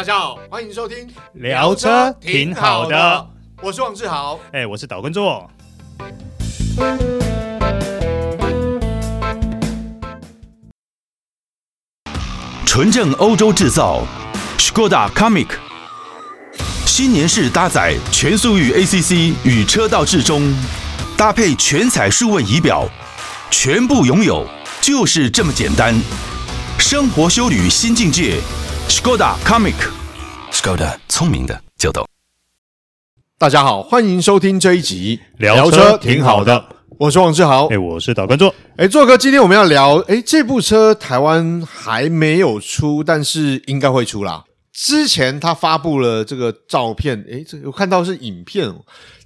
大家好，欢迎收听聊车挺好的，我是王志豪，哎，我是岛根座。纯正欧洲制造，Skoda Comic，新年式搭载全速域 ACC 与车道智中，搭配全彩数位仪表，全部拥有就是这么简单。生活修旅新境界 Comic。Skoda 聪明的就懂。大家好，欢迎收听这一集聊车挺好的。我是王志豪，哎，我是岛根座，哎，座哥，今天我们要聊，哎，这部车台湾还没有出，但是应该会出啦。之前他发布了这个照片，哎，这我看到是影片，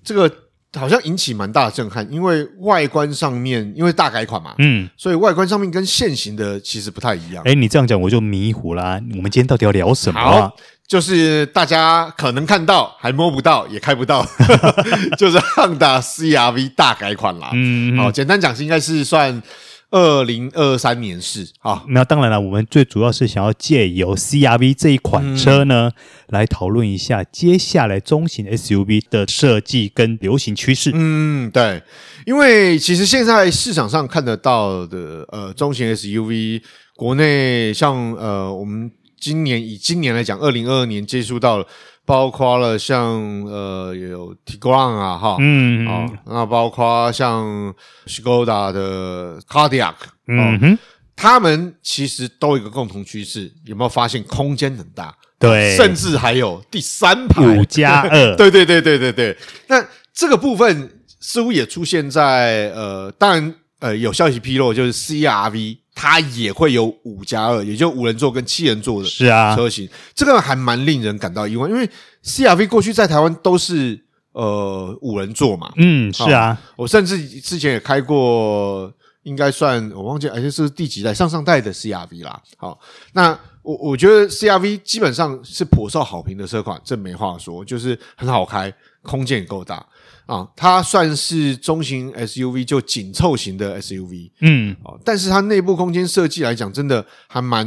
这个好像引起蛮大的震撼，因为外观上面因为大改款嘛，嗯，所以外观上面跟现行的其实不太一样。哎，你这样讲我就迷糊啦。我们今天到底要聊什么啊？就是大家可能看到还摸不到也开不到，就是 Honda CR-V 大改款啦。嗯，好，简单讲是应该是算二零二三年式啊。那当然了，我们最主要是想要借由 CR-V 这一款车呢，嗯、来讨论一下接下来中型 SUV 的设计跟流行趋势。嗯，对，因为其实现在市场上看得到的呃中型 SUV，国内像呃我们。今年以今年来讲，二零二二年接触到了，包括了像呃有 Tiguan 啊哈，嗯，哦，那包括像 Skoda 的 Kodiaq，嗯哼，他们其实都有一个共同趋势，有没有发现空间很大？对，甚至还有第三排五加二，对对对对对对。那这个部分似乎也出现在呃，当然呃有消息披露，就是 CR-V。它也会有五加二，也就五人座跟七人座的是啊。车型，这个还蛮令人感到意外，因为 CR-V 过去在台湾都是呃五人座嘛，嗯，是啊，我甚至之前也开过，应该算我忘记，而且是第几代？上上代的 CR-V 啦。好，那我我觉得 CR-V 基本上是颇受好评的车款，这没话说，就是很好开，空间也够大。啊，它算是中型 SUV，就紧凑型的 SUV，嗯，哦，但是它内部空间设计来讲，真的还蛮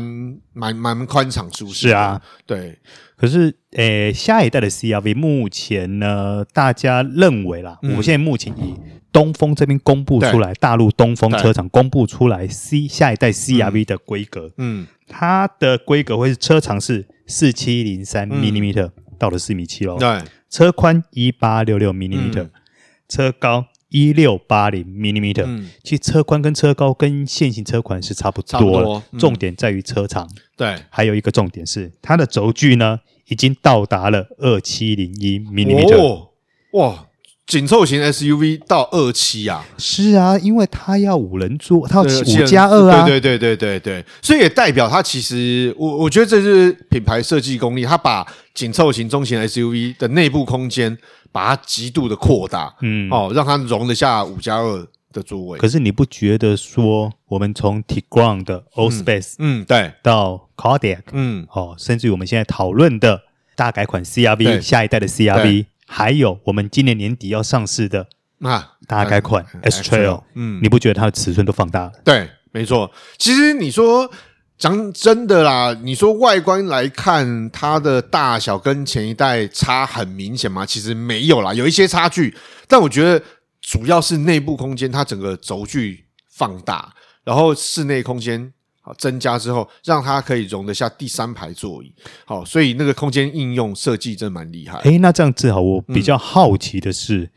蛮蛮宽敞舒适。是啊，对。可是，诶、欸，下一代的 CR-V 目前呢，大家认为啦，嗯、我现在目前以东风这边公布出来，大陆东风车厂公布出来 C 下一代 CR-V 的规格，嗯，它的规格会是车长是四七零三 millimeter 到了四米七喽，对。车宽一八六六 millimeter，车高一六八零 millimeter，其实车宽跟车高跟现行车款是差不多，差不多嗯、重点在于车长。对，还有一个重点是它的轴距呢，已经到达了二七零一 millimeter。哦、哇！紧凑型 SUV 到二期啊，是啊，因为它要五人座，它要五加二啊，对对对对对对，所以也代表它其实，我我觉得这是品牌设计功力，它把紧凑型中型 SUV 的内部空间把它极度的扩大，嗯，哦，让它容得下五加二的座位。可是你不觉得说，我们从 Tiguan 的 Old Space，嗯，对，到 Kodiaq，嗯，哦，甚至于我们现在讨论的大改款 CR-V，下一代的 CR-V。还有我们今年年底要上市的啊，大改款 S Trail，嗯，你不觉得它的尺寸都放大了？对，没错。其实你说讲真的啦，你说外观来看，它的大小跟前一代差很明显吗？其实没有啦，有一些差距。但我觉得主要是内部空间，它整个轴距放大，然后室内空间。增加之后，让它可以容得下第三排座椅。好，所以那个空间应用设计真的蛮厉害。诶，那这样子哈，我比较好奇的是，嗯、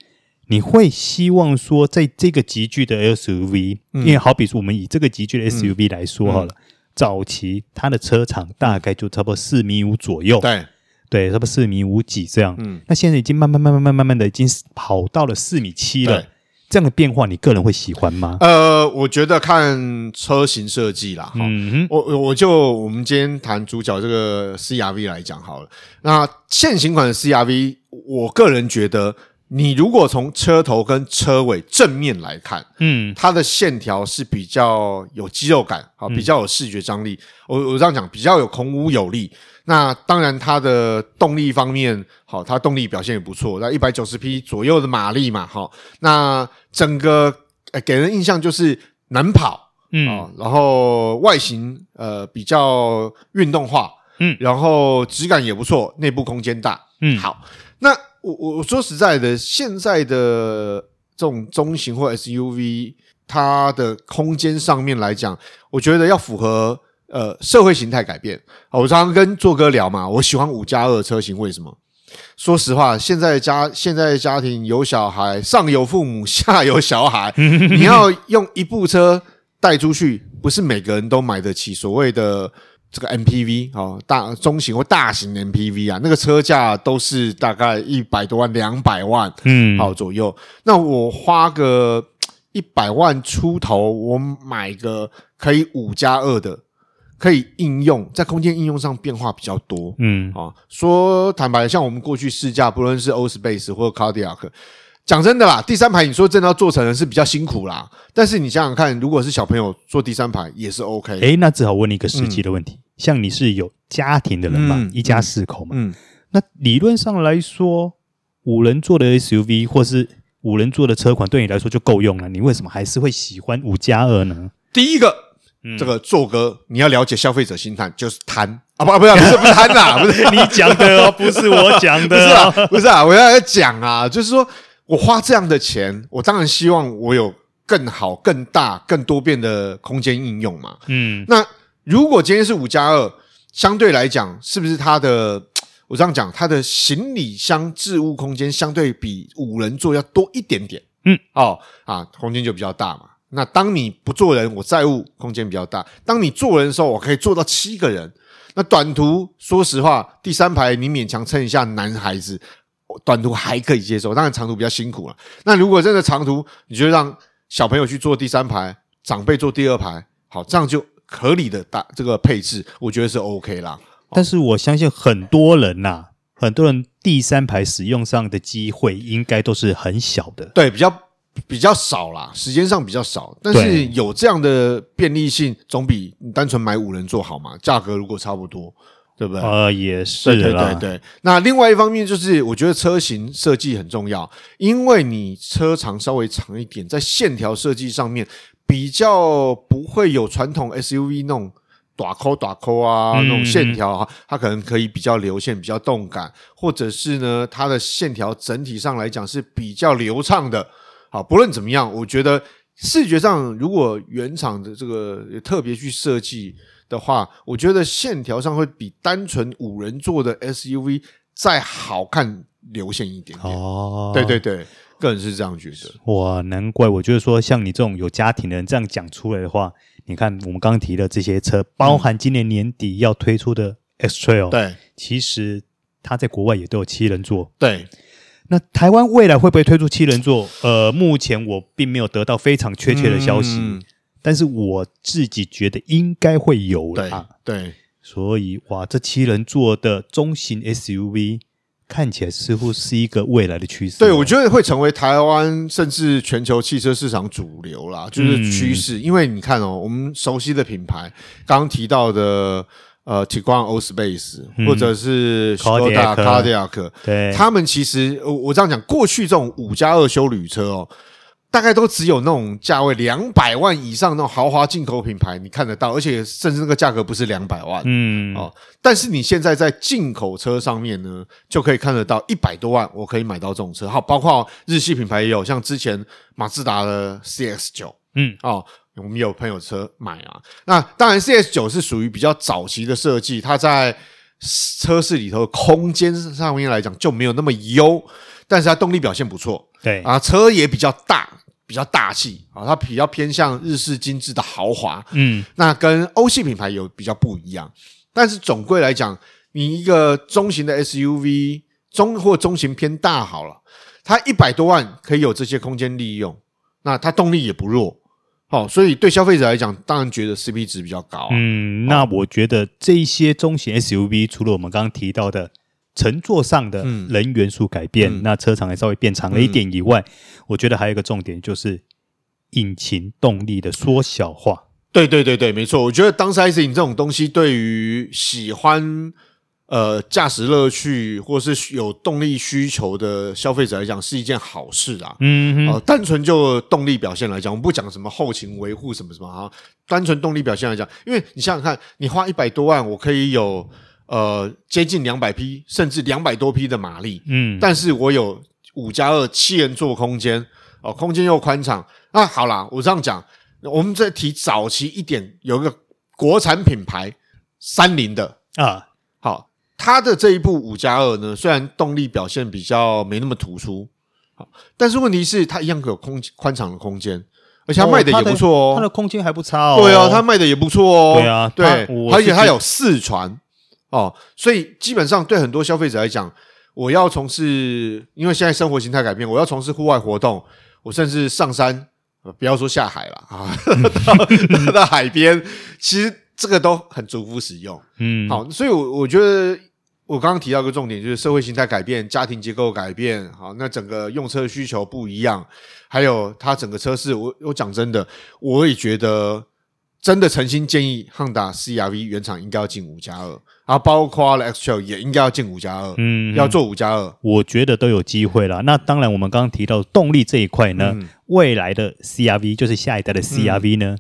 你会希望说，在这个集聚的 SUV，、嗯、因为好比说我们以这个集聚的 SUV 来说好了，嗯、早期它的车长大概就差不多四米五左右，对对，差不多四米五几这样。嗯，那现在已经慢慢慢慢慢慢慢的已经跑到了四米七了。这样的变化，你个人会喜欢吗？呃，我觉得看车型设计啦。嗯哼，我我就我们今天谈主角这个 CR-V 来讲好了。那现行款的 CR-V，我个人觉得，你如果从车头跟车尾正面来看，嗯，它的线条是比较有肌肉感，好，比较有视觉张力。我我这样讲，比较有孔武有力。那当然，它的动力方面，好，它动力表现也不错，那一百九十匹左右的马力嘛，好，那整个呃给人印象就是能跑，嗯，然后外形呃比较运动化，嗯，然后质感也不错，内部空间大，嗯，好。那我我我说实在的，现在的这种中型或 SUV，它的空间上面来讲，我觉得要符合呃社会形态改变。我常常跟做哥聊嘛，我喜欢五加二车型，为什么？说实话，现在家现在家庭有小孩，上有父母，下有小孩，你要用一部车带出去，不是每个人都买得起所谓的。这个 MPV 哦，大中型或大型 MPV 啊，那个车价都是大概一百多万、两百万，嗯，好左右。那我花个一百万出头，我买个可以五加二的，可以应用在空间应用上变化比较多，嗯，啊，说坦白，像我们过去试驾，不论是 Allspace 或 Cardiac，。讲真的啦，第三排你说真的要做成人是比较辛苦啦。但是你想想看，如果是小朋友坐第三排也是 OK。诶，那只好问你一个实际的问题：嗯、像你是有家庭的人嘛，嗯、一家四口嘛，嗯，那理论上来说，五人座的 SUV 或是五人座的车款对你来说就够用了。你为什么还是会喜欢五加二呢？第一个，嗯、这个做歌你要了解消费者心态，就是贪啊，不不是不是不贪呐，不是 你讲的哦，不是我讲的、哦，不是啊，不是啊，我要讲啊，就是说。我花这样的钱，我当然希望我有更好、更大、更多变的空间应用嘛。嗯，那如果今天是五加二，相对来讲，是不是它的？我这样讲，它的行李箱置物空间相对比五人座要多一点点。嗯，哦啊，空间就比较大嘛。那当你不坐人，我载物空间比较大；当你坐人的时候，我可以坐到七个人。那短途，说实话，第三排你勉强撑一下男孩子。短途还可以接受，当然长途比较辛苦了。那如果真的长途，你就让小朋友去坐第三排，长辈坐第二排，好，这样就合理的大这个配置，我觉得是 OK 啦。但是我相信很多人呐、啊，很多人第三排使用上的机会应该都是很小的，对，比较比较少啦，时间上比较少。但是有这样的便利性，总比你单纯买五人座好嘛？价格如果差不多。对不对？呃，也是。对对对。那另外一方面就是，我觉得车型设计很重要，因为你车长稍微长一点，在线条设计上面比较不会有传统 SUV 那种打扣打扣啊，那种线条啊，它可能可以比较流线、比较动感，或者是呢，它的线条整体上来讲是比较流畅的。好，不论怎么样，我觉得视觉上如果原厂的这个特别去设计。的话，我觉得线条上会比单纯五人座的 SUV 再好看流线一点点。哦，对对对，个人是这样觉得。哇，难怪我觉得说，像你这种有家庭的人这样讲出来的话，你看我们刚刚提的这些车，包含今年年底要推出的 X-Trail，对，其实它在国外也都有七人座。对，那台湾未来会不会推出七人座？呃，目前我并没有得到非常确切的消息。嗯但是我自己觉得应该会有啦，对，对，所以哇，这七人座的中型 SUV 看起来似乎是一个未来的趋势。对，我觉得会成为台湾甚至全球汽车市场主流啦，就是趋势。嗯、因为你看哦，我们熟悉的品牌，刚刚提到的呃，Tiguan Allspace，或者是 Skoda Kodiaq，对，他们其实我我这样讲，过去这种五加二修旅车哦。大概都只有那种价位两百万以上那种豪华进口品牌，你看得到，而且甚至那个价格不是两百万，嗯哦。但是你现在在进口车上面呢，就可以看得到一百多万，我可以买到这种车。好，包括日系品牌也有，像之前马自达的 CX 九，嗯哦，我们有朋友车买啊。那当然，CS 九是属于比较早期的设计，它在车室里头空间上面来讲就没有那么优，但是它动力表现不错，对啊，车也比较大。比较大气啊，它比较偏向日式精致的豪华，嗯，那跟欧系品牌有比较不一样。但是总归来讲，你一个中型的 SUV，中或中型偏大好了，它一百多万可以有这些空间利用，那它动力也不弱，好，所以对消费者来讲，当然觉得 CP 值比较高啊。嗯，那我觉得这一些中型 SUV，除了我们刚刚提到的。乘坐上的人元素改变，嗯、那车长也稍微变长了一点以外，嗯、我觉得还有一个重点就是引擎动力的缩小化。对对对对，没错。我觉得 downsizing 这种东西，对于喜欢呃驾驶乐趣或是有动力需求的消费者来讲，是一件好事啊。嗯哼，呃，单纯就动力表现来讲，我们不讲什么后勤维护什么什么啊，单纯动力表现来讲，因为你想想看，你花一百多万，我可以有。呃接近两百匹甚至两百多匹的马力，嗯，但是我有五加二七人座空间哦，空间又宽敞。那好啦，我这样讲，我们再提早期一点，有一个国产品牌三菱的啊，好，它的这一部五加二呢，虽然动力表现比较没那么突出，好，但是问题是它一样有空宽敞的空间。而且它卖的也不错哦，它的空间还不差哦。对啊，它卖的也不错哦。对啊，对，而且它有四传哦，所以基本上对很多消费者来讲，我要从事，因为现在生活形态改变，我要从事户外活动，我甚至上山，不要说下海了啊，到到海边，其实这个都很足够使用。嗯，好，所以我我觉得我刚刚提到一个重点，就是社会形态改变，家庭结构改变，好，那整个用车需求不一样。还有它整个车市，我我讲真的，我也觉得真的诚心建议，Honda CR-V 原厂应该要进五加二，然后包括了 X-Trail 也应该要进五加二，嗯，要做五加二，我觉得都有机会啦。那当然，我们刚刚提到动力这一块呢，嗯、未来的 CR-V 就是下一代的 CR-V 呢，嗯、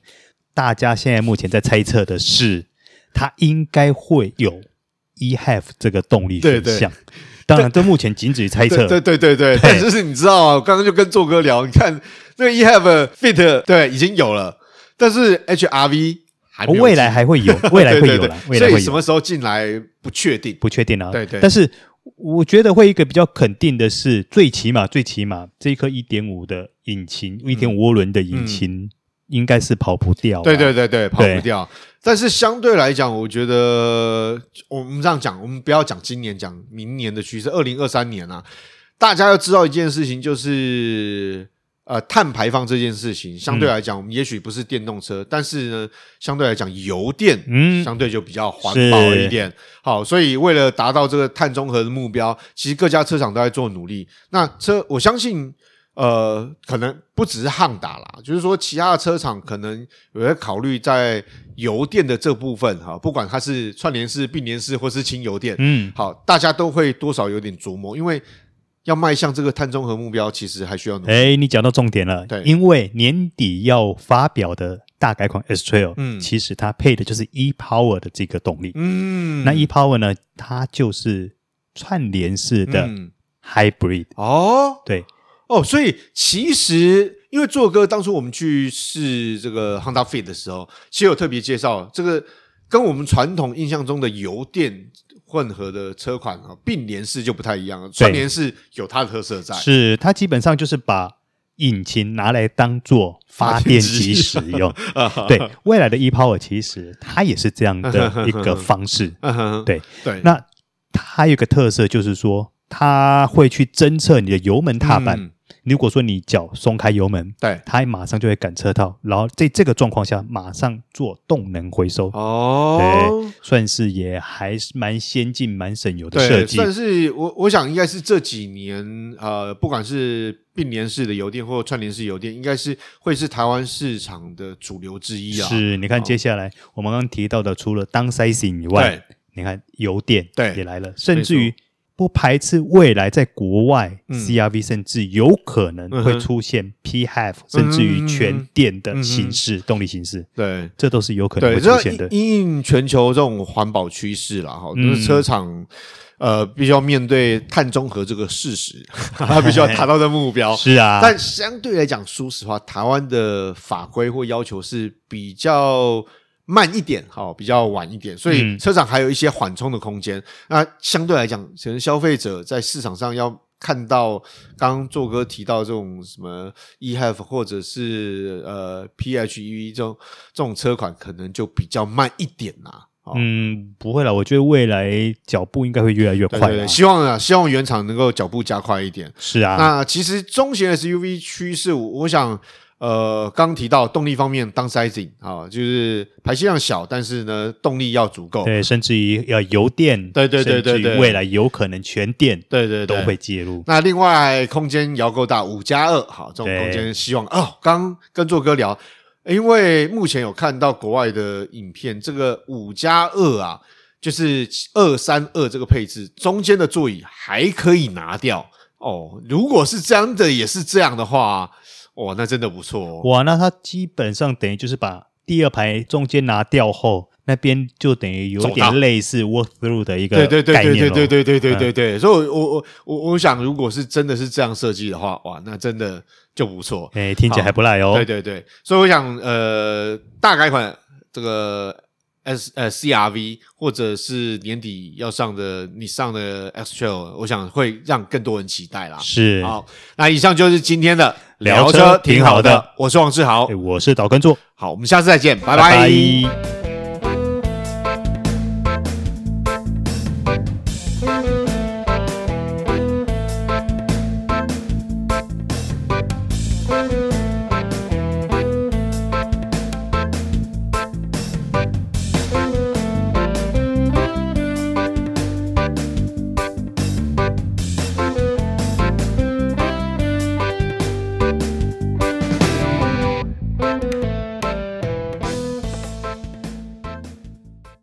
大家现在目前在猜测的是，它应该会有 eHev 这个动力选项。对对当然，这目前仅止于猜测。对对对对，但是你知道啊，我刚刚就跟做哥聊，你看那个 eHave Fit 对已经有了，但是 HRV 还没，未来还会有，未来会有了，未来会有。所以什么时候进来不确定，不确定啊。对对。但是我觉得会一个比较肯定的是，最起码最起码这一颗一点五的引擎，一点五涡轮的引擎应该是跑不掉。对对对对，跑不掉。但是相对来讲，我觉得我们这样讲，我们不要讲今年，讲明年的趋势。二零二三年啊，大家要知道一件事情，就是呃，碳排放这件事情，相对来讲，我们也许不是电动车，嗯、但是呢，相对来讲，油电嗯，相对就比较环保一点。好，所以为了达到这个碳中和的目标，其实各家车厂都在做努力。那车，我相信。呃，可能不只是汉达啦，就是说其他的车厂可能有在考虑在油电的这部分哈，不管它是串联式、并联式或是轻油电，嗯，好，大家都会多少有点琢磨，因为要迈向这个碳中和目标，其实还需要努力。哎，你讲到重点了，对，因为年底要发表的大改款 S Trail，嗯，其实它配的就是 E-Power 的这个动力，嗯，那 E-Power 呢，它就是串联式的 Hybrid，嗯，哦，对。哦，所以其实因为做哥当初我们去试这个 Honda Fit 的时候，其实有特别介绍这个跟我们传统印象中的油电混合的车款啊，并联式就不太一样了。串联式有它的特色在，是它基本上就是把引擎拿来当做发电机使用。对，未来的 ePower 其实它也是这样的一个方式。对对，那它有一个特色就是说，它会去侦测你的油门踏板。嗯如果说你脚松开油门，对，它马上就会感测到，然后在这个状况下马上做动能回收。哦，对，算是也还是蛮先进、蛮省油的设计。算是我我想应该是这几年呃，不管是并联式的油电或串联式油电，应该是会是台湾市场的主流之一啊。是，你看接下来我们刚刚提到的，除了 downsizing 以外，你看油电对也来了，甚至于。不排斥未来在国外，CR-V 甚至有可能会出现 PHEV，甚至于全电的形式，动力形式。对，这都是有可能会出现的。因应全球这种环保趋势啦，哈，就是车厂呃，必须要面对碳中和这个事实，他必须要达到的目标。是啊，但相对来讲，说实话，台湾的法规或要求是比较。慢一点，好，比较晚一点，所以车厂还有一些缓冲的空间。嗯、那相对来讲，可能消费者在市场上要看到刚刚做哥提到这种什么 eHev 或者是呃 PHEV 这种这种车款，可能就比较慢一点呐。嗯，不会啦，我觉得未来脚步应该会越来越快。对对对，希望啊，希望原厂能够脚步加快一点。是啊，那其实中型 SUV 趋势，我想。呃，刚提到动力方面，downsizing 啊，就是排气量小，但是呢，动力要足够，对，甚至于要油电，对对对对对，未来有可能全电，对对都会介入。那另外空间要够大，五加二，好，这种空间希望哦。刚跟做哥聊，因为目前有看到国外的影片，这个五加二啊，就是二三二这个配置，中间的座椅还可以拿掉哦。如果是这样的，也是这样的话。哇，那真的不错哦！哇，那它基本上等于就是把第二排中间拿掉后，那边就等于有点类似 walk through 的一个对对对概念对对对对对对对，所以我我我我想，如果是真的是这样设计的话，哇，那真的就不错，哎，听起来还不赖哦。对对对，所以我想，呃，大改款这个 S 呃 CRV 或者是年底要上的你上的 X Trail，我想会让更多人期待啦。是，好，那以上就是今天的聊车挺好的，我是王志豪，我是岛根座，好，我们下次再见，拜拜。拜拜。